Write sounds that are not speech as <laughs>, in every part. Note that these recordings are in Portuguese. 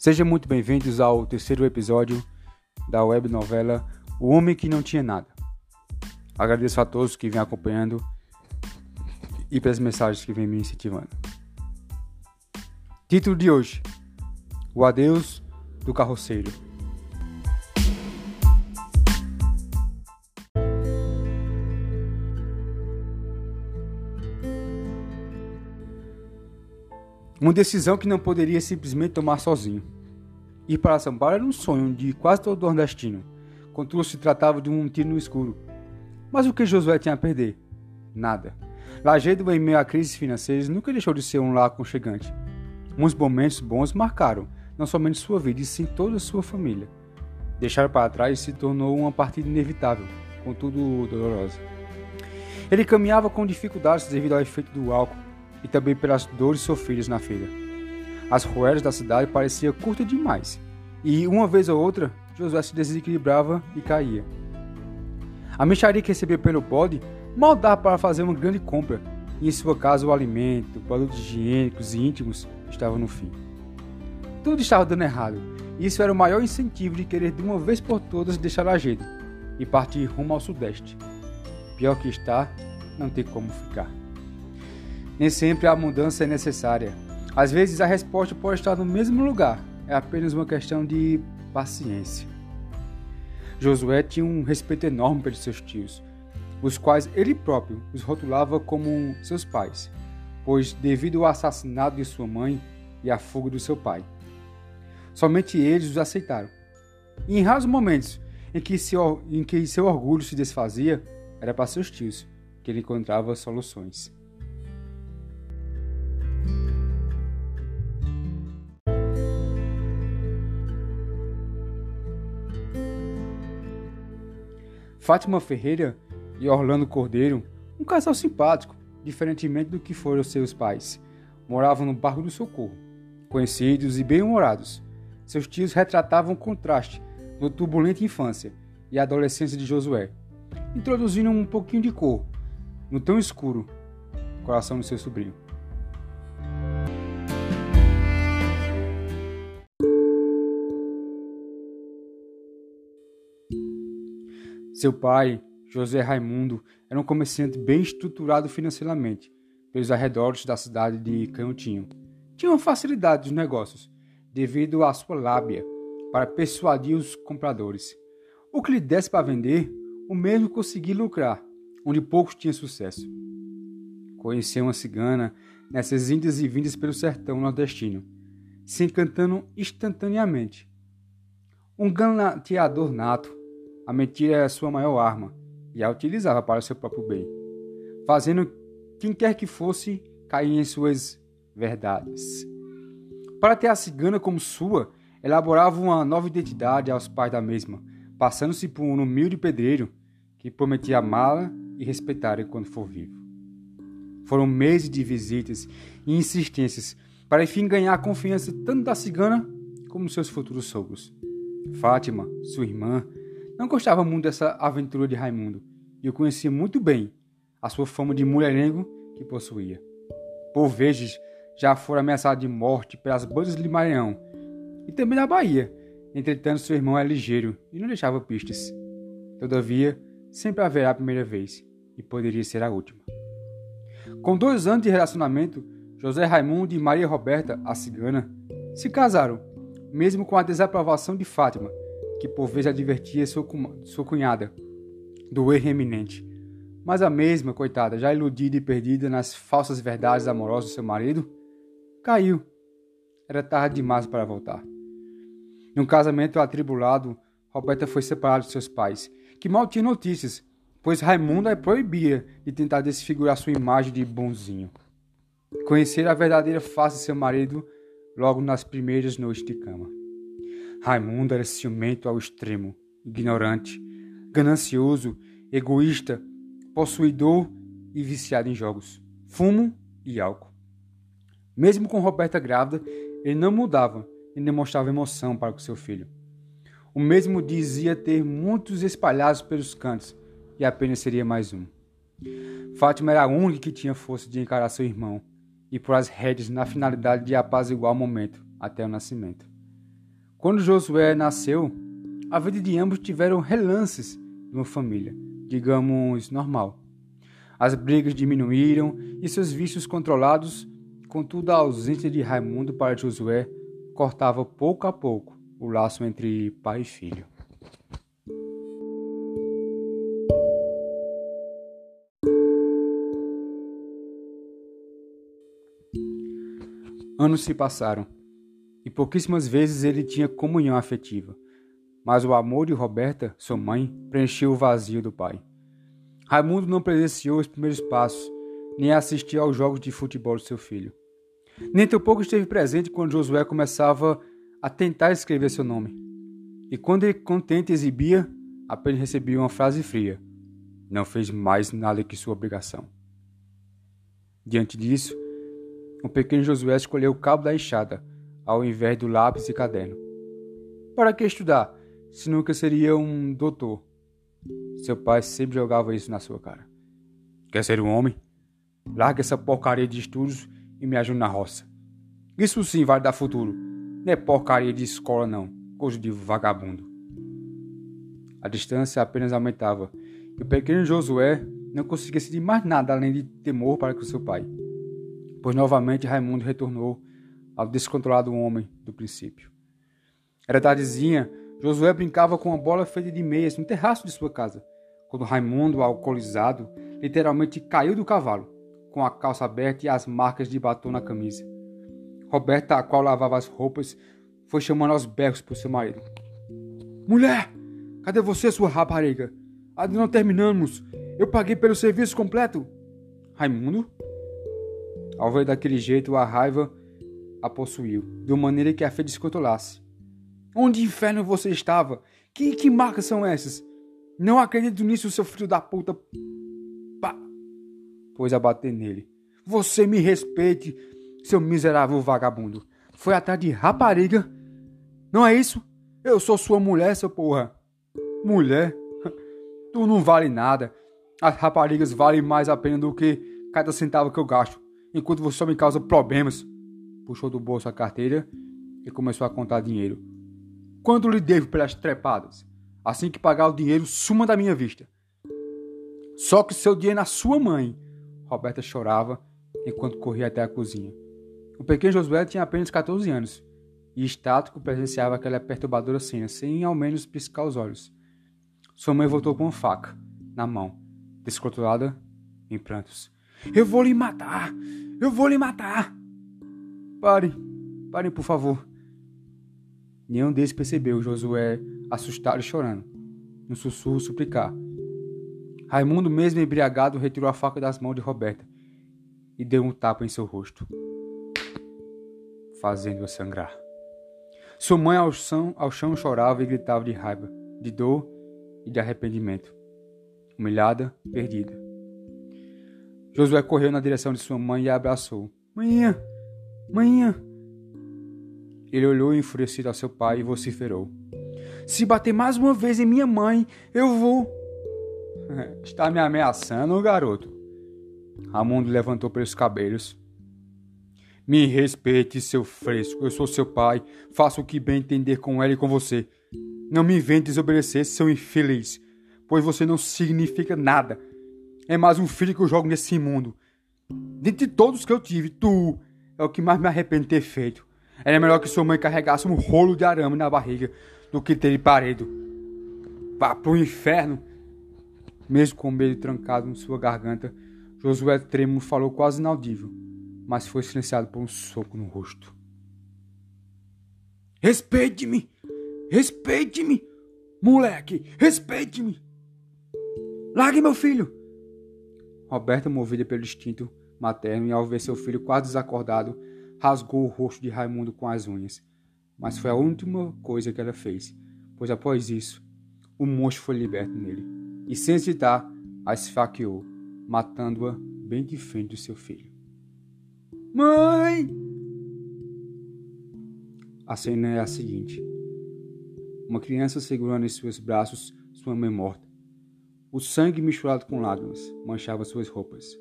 Sejam muito bem-vindos ao terceiro episódio da web novela O Homem que Não Tinha Nada. Agradeço a todos que vêm acompanhando e pelas mensagens que vêm me incentivando. Título de hoje: O Adeus do Carroceiro. Uma decisão que não poderia simplesmente tomar sozinho. Ir para São Paulo era um sonho de quase todo nordestino, contudo se tratava de um tiro no escuro. Mas o que Josué tinha a perder? Nada. Lajedo, em meio a crises financeiras, nunca deixou de ser um lar aconchegante. Uns momentos bons marcaram, não somente sua vida, e sim toda a sua família. Deixar para trás se tornou uma partida inevitável, contudo dolorosa. Ele caminhava com dificuldades devido ao efeito do álcool, e também pelas dores sofridas na feira. As ruelas da cidade pareciam curtas demais, e uma vez ou outra Josué se desequilibrava e caía. A mexaria que recebia pelo bode mal dava para fazer uma grande compra, e em sua casa o alimento, produtos higiênicos e íntimos estavam no fim. Tudo estava dando errado, e isso era o maior incentivo de querer de uma vez por todas deixar a gente e partir rumo ao sudeste. Pior que está, não tem como ficar. Nem sempre a mudança é necessária. Às vezes a resposta pode estar no mesmo lugar, é apenas uma questão de paciência. Josué tinha um respeito enorme pelos seus tios, os quais ele próprio os rotulava como seus pais, pois devido ao assassinato de sua mãe e à fuga do seu pai, somente eles os aceitaram. E em raros momentos em que, seu, em que seu orgulho se desfazia, era para seus tios que ele encontrava soluções. Fátima Ferreira e Orlando Cordeiro, um casal simpático, diferentemente do que foram seus pais, moravam no Barco do Socorro. Conhecidos e bem-humorados, seus tios retratavam o contraste da turbulenta infância e adolescência de Josué, introduzindo um pouquinho de cor no tão escuro coração do seu sobrinho. Seu pai, José Raimundo, era um comerciante bem estruturado financeiramente pelos arredores da cidade de Canhotinho. Tinha uma facilidade dos negócios, devido à sua lábia, para persuadir os compradores. O que lhe desse para vender, o mesmo conseguia lucrar, onde poucos tinham sucesso. Conheceu uma cigana nessas indas e vindas pelo sertão nordestino, se encantando instantaneamente. Um ganateador nato, a mentira era sua maior arma e a utilizava para seu próprio bem, fazendo quem quer que fosse cair em suas verdades. Para ter a cigana como sua, elaborava uma nova identidade aos pais da mesma, passando-se por um humilde pedreiro que prometia amá-la e respeitar quando for vivo. Foram meses de visitas e insistências para enfim ganhar a confiança tanto da cigana como seus futuros sogros. Fátima, sua irmã, não gostava muito dessa aventura de Raimundo e o conhecia muito bem, a sua fama de mulherengo que possuía. Por vezes já fora ameaçado de morte pelas bandas de Maranhão e também na Bahia. Entretanto, seu irmão era ligeiro e não deixava pistas. Todavia, sempre haverá a primeira vez e poderia ser a última. Com dois anos de relacionamento, José Raimundo e Maria Roberta, a cigana, se casaram, mesmo com a desaprovação de Fátima, que por vezes advertia sua, cunhada do erro eminente. Mas a mesma, coitada, já iludida e perdida nas falsas verdades amorosas do seu marido, caiu. Era tarde demais para voltar. Num casamento atribulado, Roberta foi separada de seus pais, que mal tinham notícias, pois Raimundo a proibia de tentar desfigurar sua imagem de bonzinho. Conhecer a verdadeira face de seu marido logo nas primeiras noites de cama. Raimundo era ciumento ao extremo, ignorante, ganancioso, egoísta, possuidor e viciado em jogos, fumo e álcool. Mesmo com Roberta grávida, ele não mudava e demonstrava emoção para com seu filho. O mesmo dizia ter muitos espalhados pelos cantos e apenas seria mais um. Fátima era a única que tinha força de encarar seu irmão e pôr as rédeas na finalidade de apaziguar o momento até o nascimento. Quando Josué nasceu, a vida de ambos tiveram relances de uma família, digamos, normal. As brigas diminuíram e seus vícios controlados, contudo a ausência de Raimundo para Josué cortava pouco a pouco o laço entre pai e filho. Anos se passaram e pouquíssimas vezes ele tinha comunhão afetiva, mas o amor de Roberta, sua mãe, preencheu o vazio do pai. Raimundo não presenciou os primeiros passos, nem assistiu aos jogos de futebol de seu filho. Nem tampouco esteve presente quando Josué começava a tentar escrever seu nome. E quando ele contente exibia, apenas recebia uma frase fria. Não fez mais nada que sua obrigação. Diante disso, o pequeno Josué escolheu o cabo da enxada, ao invés do lápis e caderno. Para que estudar, se nunca seria um doutor? Seu pai sempre jogava isso na sua cara. Quer ser um homem? Larga essa porcaria de estudos e me ajude na roça. Isso sim vai dar futuro. Não é porcaria de escola, não. Coisa de vagabundo. A distância apenas aumentava e o pequeno Josué não conseguia sentir mais nada além de temor para com seu pai pois novamente Raimundo retornou ao descontrolado homem do princípio. Era tardezinha, Josué brincava com uma bola feita de meias no terraço de sua casa, quando Raimundo, alcoolizado, literalmente caiu do cavalo, com a calça aberta e as marcas de batom na camisa. Roberta, a qual lavava as roupas, foi chamando aos berros por seu marido. Mulher, cadê você, sua rapariga? Ainda não terminamos. Eu paguei pelo serviço completo. Raimundo ao ver daquele jeito, a raiva a possuiu, de maneira que a fez descontrolasse. Onde inferno você estava? Que, que marcas são essas? Não acredito nisso, seu filho da puta. Pá! Pois a bater nele. Você me respeite, seu miserável vagabundo. Foi atrás de rapariga? Não é isso? Eu sou sua mulher, seu porra. Mulher? <laughs> Tu não vale nada. As raparigas valem mais a pena do que cada centavo que eu gasto enquanto você só me causa problemas. Puxou do bolso a carteira e começou a contar dinheiro. Quanto lhe devo pelas trepadas? Assim que pagar o dinheiro, suma da minha vista. Só que seu dinheiro é na sua mãe. Roberta chorava enquanto corria até a cozinha. O pequeno Josué tinha apenas 14 anos e estático presenciava aquela perturbadora cena, sem ao menos piscar os olhos. Sua mãe voltou com uma faca na mão, descontrolada em prantos. Eu vou lhe matar! Eu vou lhe matar! Pare, parem, por favor. Nenhum deles percebeu Josué assustado e chorando, no sussurro suplicar. Raimundo, mesmo embriagado, retirou a faca das mãos de Roberta e deu um tapa em seu rosto, fazendo-a sangrar. Sua mãe ao chão, ao chão chorava e gritava de raiva, de dor e de arrependimento. Humilhada, perdida. Josué correu na direção de sua mãe e a abraçou. Manhã! Manhã! Ele olhou enfurecido ao seu pai e vociferou. Se bater mais uma vez em minha mãe, eu vou. <laughs> Está me ameaçando, garoto. Ramundo levantou pelos cabelos. Me respeite, seu fresco. Eu sou seu pai. Faça o que bem entender com ela e com você. Não me invente desobedecer, seu infeliz, pois você não significa nada. É mais um filho que eu jogo nesse mundo. Dentre todos que eu tive, tu é o que mais me arrependo de ter feito. Era melhor que sua mãe carregasse um rolo de arame na barriga do que ter parido. Vá pro inferno. Mesmo com o medo trancado em sua garganta, Josué Trêmulo falou quase inaudível, mas foi silenciado por um soco no rosto. Respeite-me! Respeite-me! Moleque, respeite-me! Largue meu filho! Roberta, movida pelo instinto materno e ao ver seu filho quase desacordado, rasgou o rosto de Raimundo com as unhas. Mas foi a última coisa que ela fez, pois após isso, o monstro foi liberto nele e, sem hesitar, a esfaqueou, matando-a bem de frente do seu filho. Mãe! A cena é a seguinte: uma criança segurando em seus braços sua mãe morta o sangue misturado com lágrimas manchava suas roupas.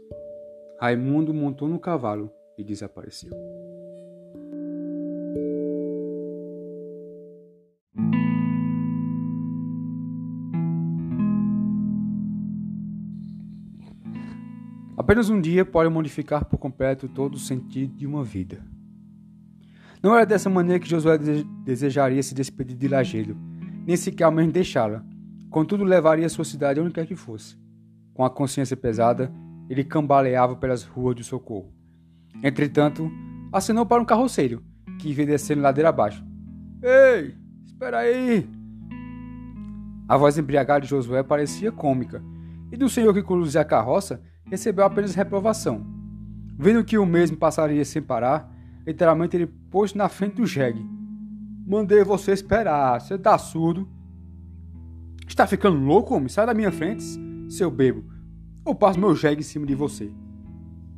Raimundo montou no cavalo e desapareceu. Apenas um dia pode modificar por completo todo o sentido de uma vida. Não era dessa maneira que Josué desejaria se despedir de Lagedo, nem sequer ao menos deixá-la. Contudo, levaria sua cidade onde quer que fosse. Com a consciência pesada, ele cambaleava pelas ruas do socorro. Entretanto, acenou para um carroceiro, que vinha descendo ladeira abaixo. Ei, espera aí! A voz embriagada de Josué parecia cômica, e do senhor que conduzia a carroça recebeu apenas reprovação. Vendo que o mesmo passaria sem parar, literalmente ele pôs na frente do jegue. Mandei você esperar, você tá surdo? Está ficando louco, homem? Sai da minha frente, seu bebo. Ou passo meu jegue em cima de você.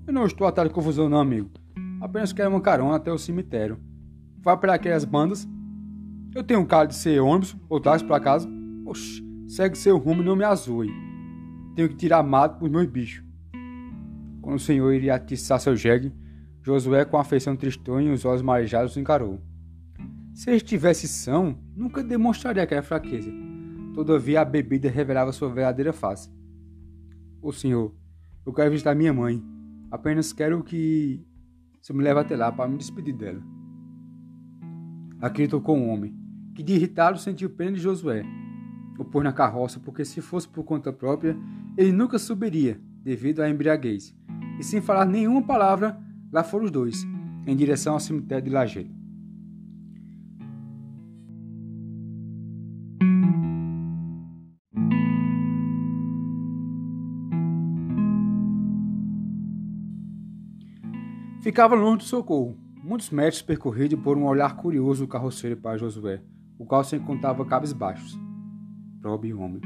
Eu não estou atrás de confusão não, amigo. Apenas quero uma carona até o cemitério. Vai para aquelas bandas. Eu tenho um cara de ser ônibus ou táxi para casa. Oxi, segue seu rumo e não me azoe. Tenho que tirar mato pros meus bichos. Quando o senhor iria atiçar seu jegue, Josué, com a feição tristonha e os olhos marejados, encarou. Se ele estivesse são, nunca demonstraria aquela fraqueza. Todavia, a bebida revelava sua verdadeira face. Ô senhor, eu quero visitar minha mãe. Apenas quero que você me leve até lá para me despedir dela. Aqui tocou um homem, que de irritado sentiu pena de Josué. O pôs na carroça porque, se fosse por conta própria, ele nunca subiria, devido à embriaguez e sem falar nenhuma palavra, lá foram os dois, em direção ao cemitério de Lajeado. Ficava longe do socorro, muitos metros percorridos por um olhar curioso do carroceiro para Josué, o qual se encontrava cabisbaixos. Pobre homem,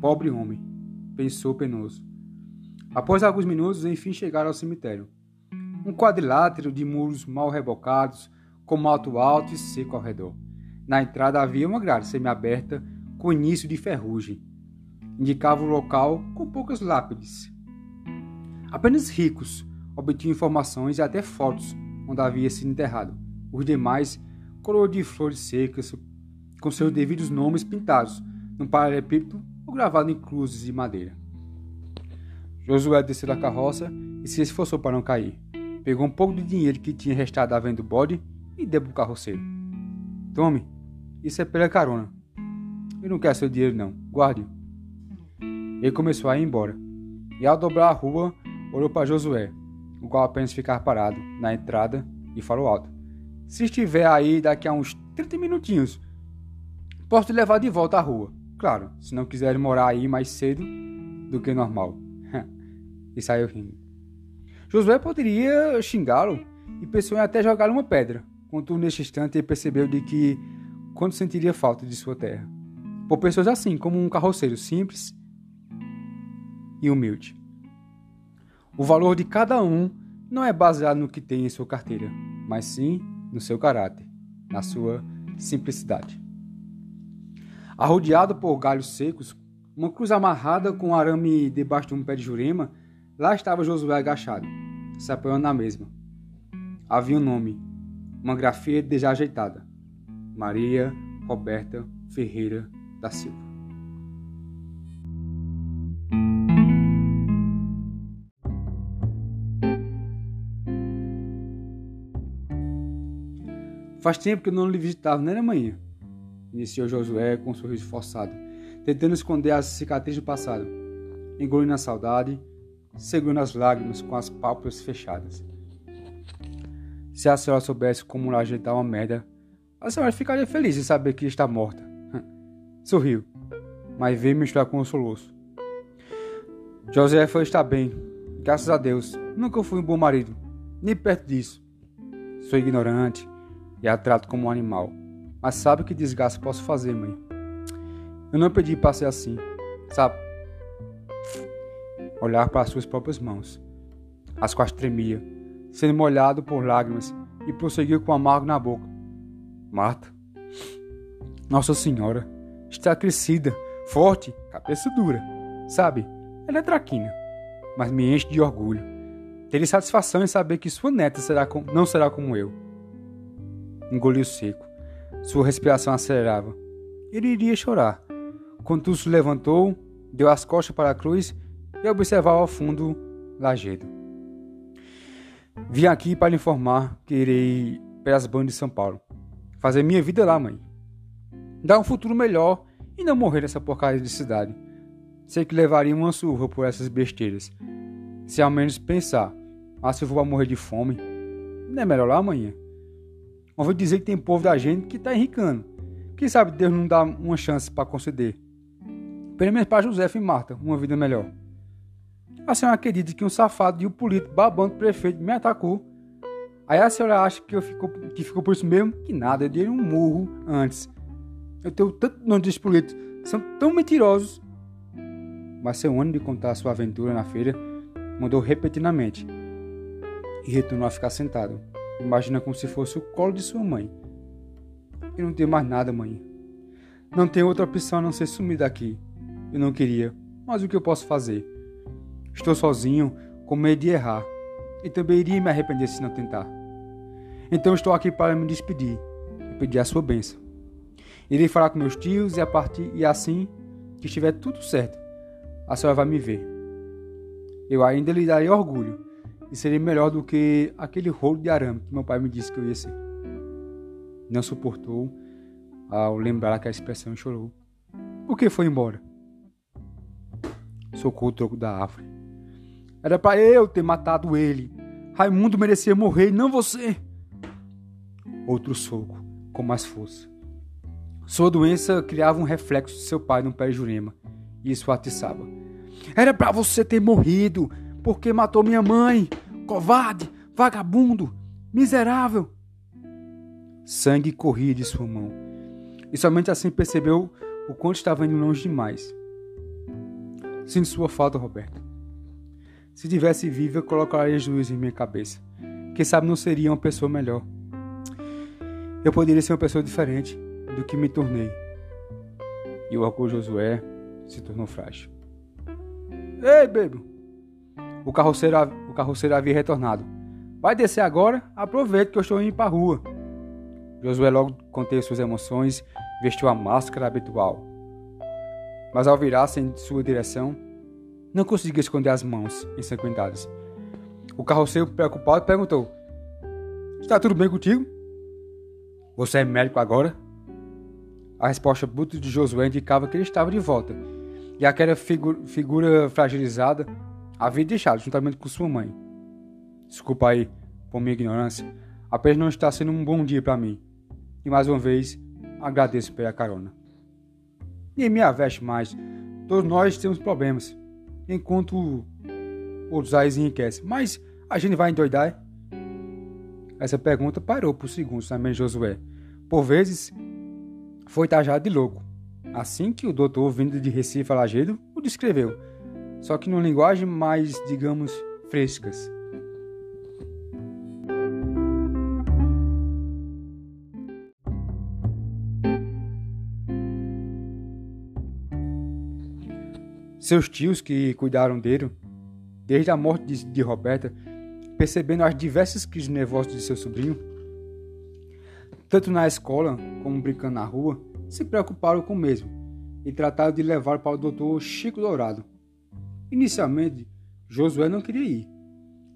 pobre homem, pensou penoso. Após alguns minutos, enfim chegaram ao cemitério. Um quadrilátero de muros mal rebocados, com mato alto e seco ao redor. Na entrada havia uma grade semiaberta com início de ferrugem. Indicava o local com poucas lápides. Apenas ricos obtinham informações e até fotos onde havia sido enterrado. Os demais, coroa de flores secas, com seus devidos nomes pintados num paralelepípedo ou gravado em cruzes de madeira. Josué desceu da carroça e se esforçou para não cair. Pegou um pouco de dinheiro que tinha restado à venda do bode e deu para o carroceiro. Tome, isso é pela carona. Eu não quero seu dinheiro não, guarde-o. Ele começou a ir embora, e ao dobrar a rua, olhou para Josué, o qual apenas ficava parado na entrada e falou alto. Se estiver aí daqui a uns 30 minutinhos, posso te levar de volta à rua. Claro, se não quiser morar aí mais cedo do que normal <laughs> e saiu rindo. Josué poderia xingá-lo e pensou em até jogar uma pedra, contudo neste instante ele percebeu de que quando sentiria falta de sua terra. Por pessoas assim, como um carroceiro simples e humilde. O valor de cada um não é baseado no que tem em sua carteira, mas sim no seu caráter, na sua simplicidade. Arrodeado por galhos secos, uma cruz amarrada com arame debaixo de um pé de jurema Lá estava Josué agachado, se apoiando na mesma. Havia um nome, uma grafia desajeitada: Maria Roberta Ferreira da Silva. Faz tempo que eu não lhe visitava nem na manhã, iniciou Josué com um sorriso forçado, tentando esconder as cicatrizes do passado, engolindo a saudade segurando as lágrimas com as pálpebras fechadas. Se a senhora soubesse como ajeitar uma merda, a senhora ficaria feliz em saber que está morta. <laughs> Sorriu, mas veio misturar com o soluço. José foi estar bem, graças a Deus. Nunca fui um bom marido, nem perto disso. Sou ignorante e a trato como um animal. Mas sabe que desgaste posso fazer, mãe? Eu não pedi para ser assim, sabe? olhar para suas próprias mãos, as quais tremia, sendo molhado por lágrimas, e prosseguiu com amargo na boca. Marta, Nossa Senhora, está crescida, forte, cabeça dura. Sabe, ela é traquina, mas me enche de orgulho. Teria satisfação em saber que sua neta será com... não será como eu. Engoliu seco. Sua respiração acelerava. Ele iria chorar. Contudo, se levantou, deu as costas para a cruz e observava ao fundo Lagedo. Vim aqui para lhe informar que irei para as bandas de São Paulo. Fazer minha vida lá, mãe. Dar um futuro melhor e não morrer nessa porcaria de cidade. Sei que levaria uma surra por essas besteiras. Se ao menos pensar, ah, se eu vou morrer de fome, não é melhor lá amanhã. Ouvi dizer que tem povo da gente que está enricando. Quem sabe Deus não dá uma chance para conceder. Pelo menos para José e Marta, uma vida melhor. A senhora acredita que um safado e um político babando prefeito me atacou. Aí a senhora acha que, eu fico, que ficou por isso mesmo? Que nada, eu dei um murro antes. Eu tenho tanto nome desses políticos, são tão mentirosos. Mas seu ano de contar sua aventura na feira mudou repetidamente e retornou a ficar sentado. Imagina como se fosse o colo de sua mãe. Eu não tenho mais nada, mãe. Não tenho outra opção a não ser sumir daqui. Eu não queria, mas o que eu posso fazer? Estou sozinho, com medo de errar, e também iria me arrepender se não tentar. Então estou aqui para me despedir e pedir a sua bênção. Irei falar com meus tios e a partir e assim que estiver tudo certo, a senhora vai me ver. Eu ainda lhe darei orgulho e serei melhor do que aquele rolo de arame que meu pai me disse que eu ia ser. Não suportou ao lembrar aquela expressão e chorou. Por que foi embora? Socou o troco da árvore. Era para eu ter matado ele. Raimundo merecia morrer não você. Outro soco, com mais força. Sua doença criava um reflexo de seu pai no pé de Jurema, e isso atiçava. Era para você ter morrido, porque matou minha mãe. Covarde, vagabundo, miserável. Sangue corria de sua mão, e somente assim percebeu o quanto estava indo longe demais. Sinto sua falta, Roberto. Se tivesse vivo, eu colocaria juízo em minha cabeça. Quem sabe não seria uma pessoa melhor. Eu poderia ser uma pessoa diferente do que me tornei. E o orgulho Josué se tornou frágil. Ei, bebo! O carroceiro, carroceiro havia retornado. Vai descer agora? Aproveite que eu estou indo para a rua. Josué logo conteve suas emoções, vestiu a máscara habitual. Mas ao virar-se em sua direção, não conseguia esconder as mãos ensanguentadas. O carroceiro, preocupado, perguntou: Está tudo bem contigo? Você é médico agora? A resposta bruta de Josué indicava que ele estava de volta, e aquela figu figura fragilizada havia deixado juntamente com sua mãe. Desculpa aí por minha ignorância, apenas não está sendo um bom dia para mim. E mais uma vez, agradeço pela carona. Nem me aveste mais, todos nós temos problemas enquanto outros aí enriquecem. Mas a gente vai endoidar? Essa pergunta parou por segundos na mente de Josué. Por vezes, foi tajado de louco. Assim que o doutor, vindo de Recife a Lagedo, o descreveu. Só que numa linguagem mais, digamos, frescas. Seus tios, que cuidaram dele, desde a morte de, de Roberta, percebendo as diversas crises nervosas de seu sobrinho, tanto na escola como brincando na rua, se preocuparam com o mesmo e trataram de levá-lo para o doutor Chico Dourado. Inicialmente, Josué não queria ir.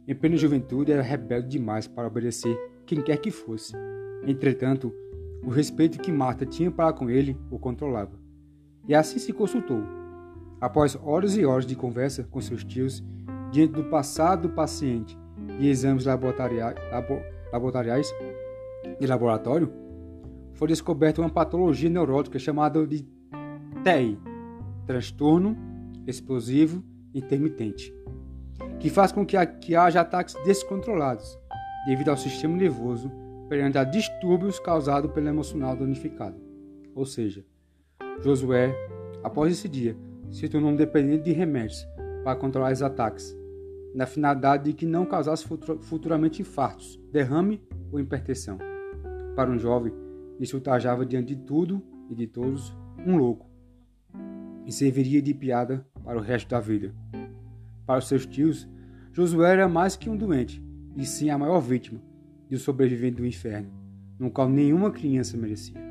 Em plena juventude, era rebelde demais para obedecer quem quer que fosse. Entretanto, o respeito que Marta tinha para com ele o controlava. E assim se consultou Após horas e horas de conversa com seus tios, diante do passado do paciente e exames laboratoriais de laboratório, foi descoberta uma patologia neurótica chamada de TEI, transtorno explosivo intermitente, que faz com que, que haja ataques descontrolados devido ao sistema nervoso perante a distúrbios causados pelo emocional danificado. Ou seja, Josué, após esse dia, se tornou dependente de remédios para controlar os ataques, na finalidade de que não causasse futuramente infartos, derrame ou hipertensão. Para um jovem, isso tajava diante de tudo e de todos um louco, e serviria de piada para o resto da vida. Para os seus tios, Josué era mais que um doente, e sim a maior vítima de um sobrevivente do inferno, no qual nenhuma criança merecia.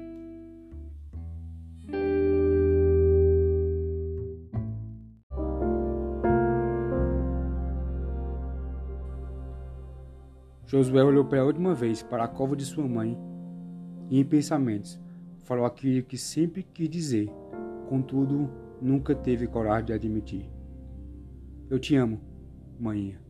Josué olhou pela última vez para a cova de sua mãe e, em pensamentos, falou aquilo que sempre quis dizer, contudo, nunca teve coragem de admitir. Eu te amo, manhã.